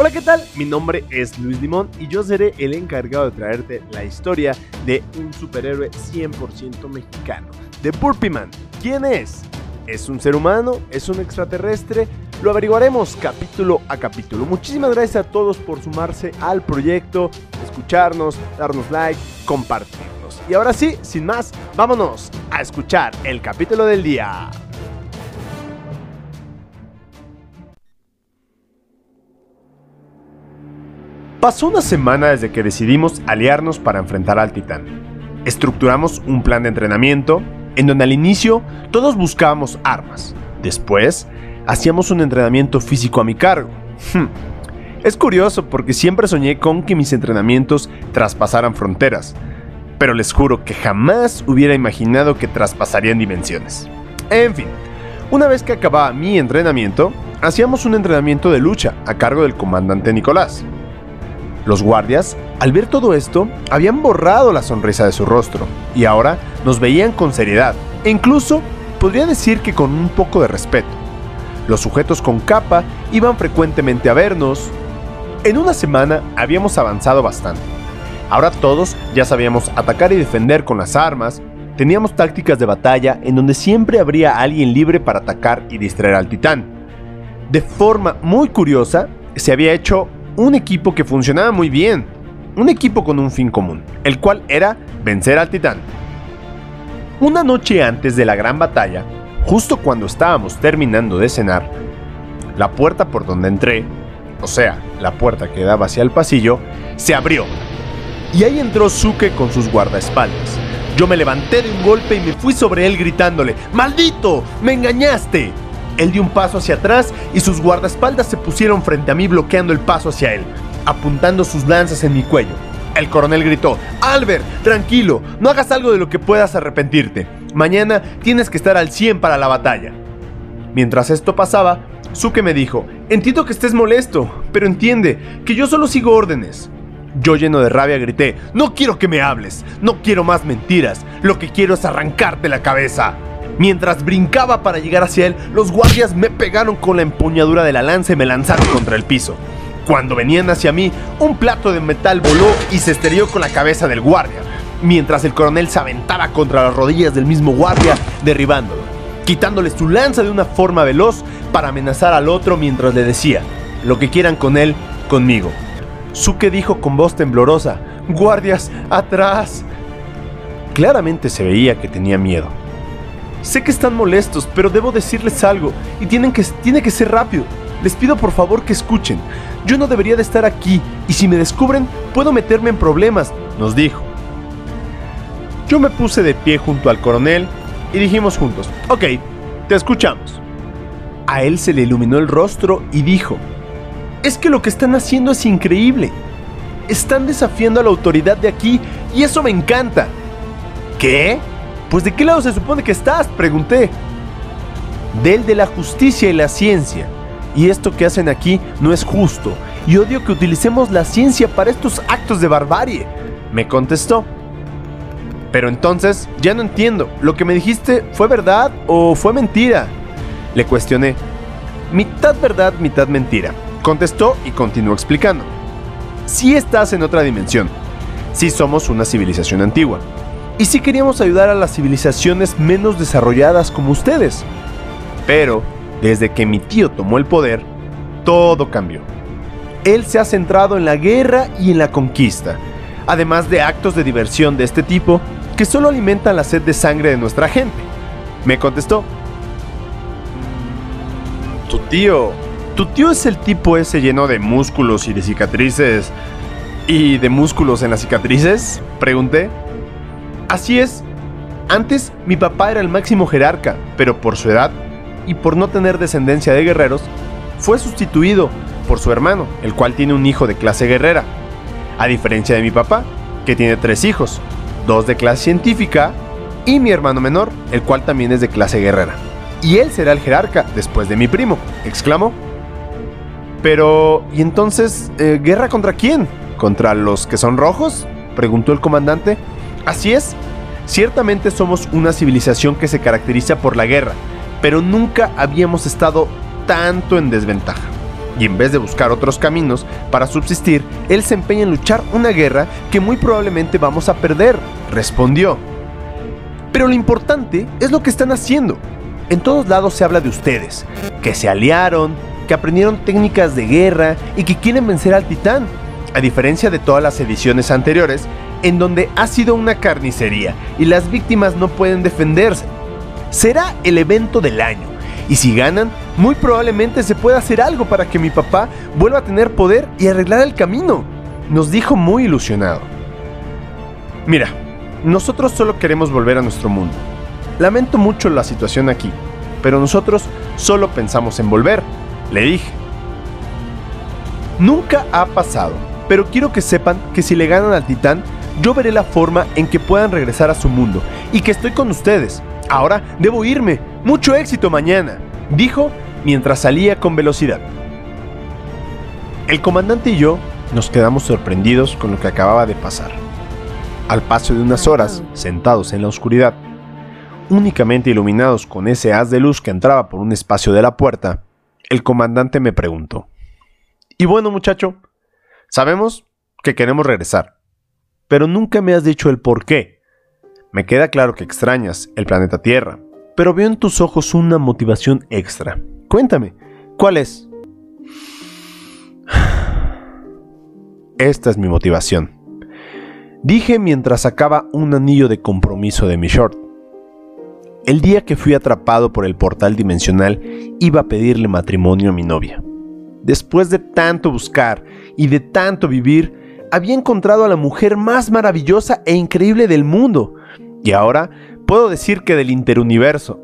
Hola, ¿qué tal? Mi nombre es Luis Limón y yo seré el encargado de traerte la historia de un superhéroe 100% mexicano, de Burpee Man. ¿Quién es? ¿Es un ser humano? ¿Es un extraterrestre? Lo averiguaremos capítulo a capítulo. Muchísimas gracias a todos por sumarse al proyecto, escucharnos, darnos like, compartirnos. Y ahora sí, sin más, vámonos a escuchar el capítulo del día. Pasó una semana desde que decidimos aliarnos para enfrentar al titán. Estructuramos un plan de entrenamiento en donde al inicio todos buscábamos armas. Después, hacíamos un entrenamiento físico a mi cargo. Hmm. Es curioso porque siempre soñé con que mis entrenamientos traspasaran fronteras, pero les juro que jamás hubiera imaginado que traspasarían dimensiones. En fin, una vez que acababa mi entrenamiento, hacíamos un entrenamiento de lucha a cargo del comandante Nicolás. Los guardias, al ver todo esto, habían borrado la sonrisa de su rostro y ahora nos veían con seriedad e incluso podría decir que con un poco de respeto. Los sujetos con capa iban frecuentemente a vernos. En una semana habíamos avanzado bastante. Ahora todos ya sabíamos atacar y defender con las armas, teníamos tácticas de batalla en donde siempre habría alguien libre para atacar y distraer al titán. De forma muy curiosa, se había hecho un equipo que funcionaba muy bien, un equipo con un fin común, el cual era vencer al titán. Una noche antes de la gran batalla, justo cuando estábamos terminando de cenar, la puerta por donde entré, o sea, la puerta que daba hacia el pasillo, se abrió. Y ahí entró Suke con sus guardaespaldas. Yo me levanté de un golpe y me fui sobre él gritándole, ¡Maldito! ¡Me engañaste! Él dio un paso hacia atrás y sus guardaespaldas se pusieron frente a mí bloqueando el paso hacia él, apuntando sus lanzas en mi cuello. El coronel gritó, Albert, tranquilo, no hagas algo de lo que puedas arrepentirte. Mañana tienes que estar al 100 para la batalla. Mientras esto pasaba, Suke me dijo, entiendo que estés molesto, pero entiende que yo solo sigo órdenes. Yo lleno de rabia grité, no quiero que me hables, no quiero más mentiras, lo que quiero es arrancarte la cabeza. Mientras brincaba para llegar hacia él, los guardias me pegaron con la empuñadura de la lanza y me lanzaron contra el piso. Cuando venían hacia mí, un plato de metal voló y se estrelló con la cabeza del guardia, mientras el coronel se aventaba contra las rodillas del mismo guardia, derribándolo, quitándole su lanza de una forma veloz para amenazar al otro mientras le decía, lo que quieran con él, conmigo. Suke dijo con voz temblorosa, guardias, atrás. Claramente se veía que tenía miedo. Sé que están molestos, pero debo decirles algo y tienen que, tiene que ser rápido. Les pido por favor que escuchen. Yo no debería de estar aquí y si me descubren puedo meterme en problemas, nos dijo. Yo me puse de pie junto al coronel y dijimos juntos, ok, te escuchamos. A él se le iluminó el rostro y dijo, es que lo que están haciendo es increíble. Están desafiando a la autoridad de aquí y eso me encanta. ¿Qué? Pues de qué lado se supone que estás, pregunté. Del de la justicia y la ciencia. Y esto que hacen aquí no es justo. Y odio que utilicemos la ciencia para estos actos de barbarie, me contestó. Pero entonces, ya no entiendo, ¿lo que me dijiste fue verdad o fue mentira? Le cuestioné. Mitad verdad, mitad mentira. Contestó y continuó explicando. Si estás en otra dimensión. Si somos una civilización antigua y sí queríamos ayudar a las civilizaciones menos desarrolladas como ustedes. Pero, desde que mi tío tomó el poder, todo cambió. Él se ha centrado en la guerra y en la conquista, además de actos de diversión de este tipo que solo alimentan la sed de sangre de nuestra gente. Me contestó. Tu tío, tu tío es el tipo ese lleno de músculos y de cicatrices. ¿Y de músculos en las cicatrices? Pregunté. Así es. Antes mi papá era el máximo jerarca, pero por su edad y por no tener descendencia de guerreros, fue sustituido por su hermano, el cual tiene un hijo de clase guerrera. A diferencia de mi papá, que tiene tres hijos, dos de clase científica y mi hermano menor, el cual también es de clase guerrera. Y él será el jerarca después de mi primo, exclamó. Pero, ¿y entonces, eh, guerra contra quién? ¿Contra los que son rojos? preguntó el comandante. Así es, ciertamente somos una civilización que se caracteriza por la guerra, pero nunca habíamos estado tanto en desventaja. y en vez de buscar otros caminos para subsistir, él se empeña en luchar una guerra que muy probablemente vamos a perder, respondió. Pero lo importante es lo que están haciendo. En todos lados se habla de ustedes, que se aliaron, que aprendieron técnicas de guerra y que quieren vencer al titán. A diferencia de todas las ediciones anteriores, en donde ha sido una carnicería y las víctimas no pueden defenderse. Será el evento del año, y si ganan, muy probablemente se pueda hacer algo para que mi papá vuelva a tener poder y arreglar el camino, nos dijo muy ilusionado. Mira, nosotros solo queremos volver a nuestro mundo. Lamento mucho la situación aquí, pero nosotros solo pensamos en volver, le dije. Nunca ha pasado, pero quiero que sepan que si le ganan al titán, yo veré la forma en que puedan regresar a su mundo y que estoy con ustedes. Ahora debo irme. Mucho éxito mañana, dijo mientras salía con velocidad. El comandante y yo nos quedamos sorprendidos con lo que acababa de pasar. Al paso de unas horas, sentados en la oscuridad, únicamente iluminados con ese haz de luz que entraba por un espacio de la puerta, el comandante me preguntó. Y bueno muchacho, sabemos que queremos regresar pero nunca me has dicho el por qué. Me queda claro que extrañas el planeta Tierra, pero veo en tus ojos una motivación extra. Cuéntame, ¿cuál es? Esta es mi motivación. Dije mientras sacaba un anillo de compromiso de mi short. El día que fui atrapado por el portal dimensional, iba a pedirle matrimonio a mi novia. Después de tanto buscar y de tanto vivir, había encontrado a la mujer más maravillosa e increíble del mundo. Y ahora puedo decir que del interuniverso.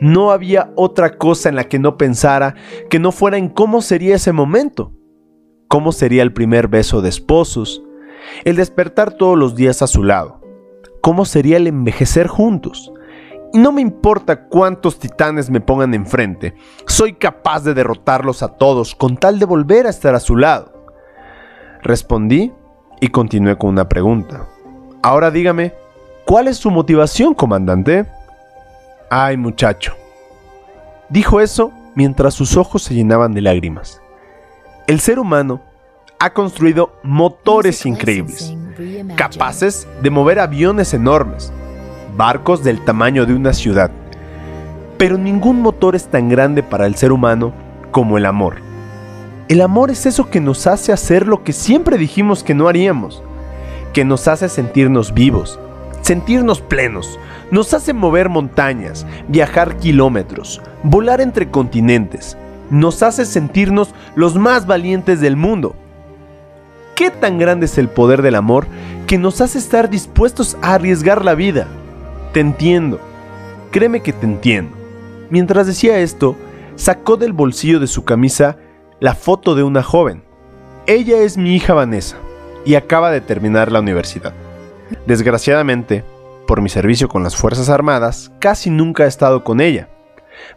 No había otra cosa en la que no pensara que no fuera en cómo sería ese momento. Cómo sería el primer beso de esposos, el despertar todos los días a su lado. Cómo sería el envejecer juntos. Y no me importa cuántos titanes me pongan enfrente, soy capaz de derrotarlos a todos con tal de volver a estar a su lado. Respondí y continué con una pregunta. Ahora dígame, ¿cuál es su motivación, comandante? Ay, muchacho. Dijo eso mientras sus ojos se llenaban de lágrimas. El ser humano ha construido motores increíbles, capaces de mover aviones enormes, barcos del tamaño de una ciudad. Pero ningún motor es tan grande para el ser humano como el amor. El amor es eso que nos hace hacer lo que siempre dijimos que no haríamos, que nos hace sentirnos vivos, sentirnos plenos, nos hace mover montañas, viajar kilómetros, volar entre continentes, nos hace sentirnos los más valientes del mundo. ¿Qué tan grande es el poder del amor que nos hace estar dispuestos a arriesgar la vida? Te entiendo, créeme que te entiendo. Mientras decía esto, sacó del bolsillo de su camisa la foto de una joven. Ella es mi hija Vanessa y acaba de terminar la universidad. Desgraciadamente, por mi servicio con las Fuerzas Armadas, casi nunca he estado con ella.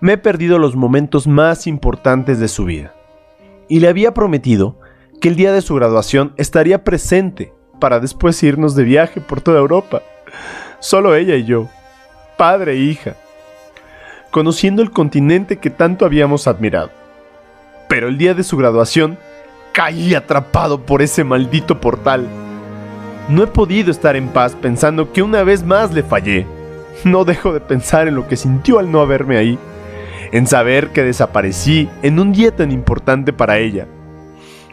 Me he perdido los momentos más importantes de su vida. Y le había prometido que el día de su graduación estaría presente para después irnos de viaje por toda Europa. Solo ella y yo, padre e hija, conociendo el continente que tanto habíamos admirado pero el día de su graduación caí atrapado por ese maldito portal. No he podido estar en paz pensando que una vez más le fallé. No dejo de pensar en lo que sintió al no haberme ahí, en saber que desaparecí en un día tan importante para ella.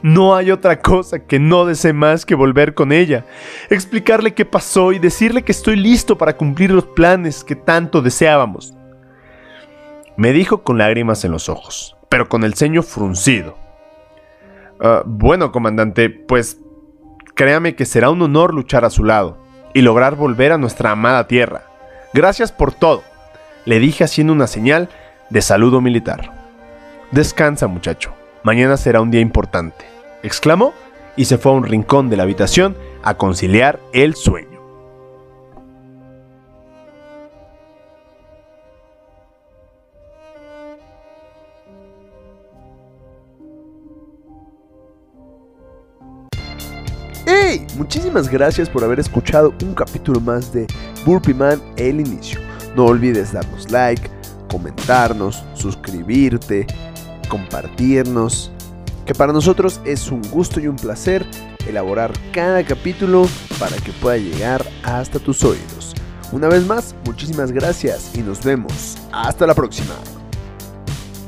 No hay otra cosa que no desee más que volver con ella, explicarle qué pasó y decirle que estoy listo para cumplir los planes que tanto deseábamos. Me dijo con lágrimas en los ojos pero con el ceño fruncido. Ah, bueno, comandante, pues créame que será un honor luchar a su lado y lograr volver a nuestra amada tierra. Gracias por todo, le dije haciendo una señal de saludo militar. Descansa, muchacho, mañana será un día importante, exclamó y se fue a un rincón de la habitación a conciliar el sueño. Muchísimas gracias por haber escuchado un capítulo más de Burpee Man El Inicio. No olvides darnos like, comentarnos, suscribirte, compartirnos que para nosotros es un gusto y un placer elaborar cada capítulo para que pueda llegar hasta tus oídos. Una vez más, muchísimas gracias y nos vemos. Hasta la próxima.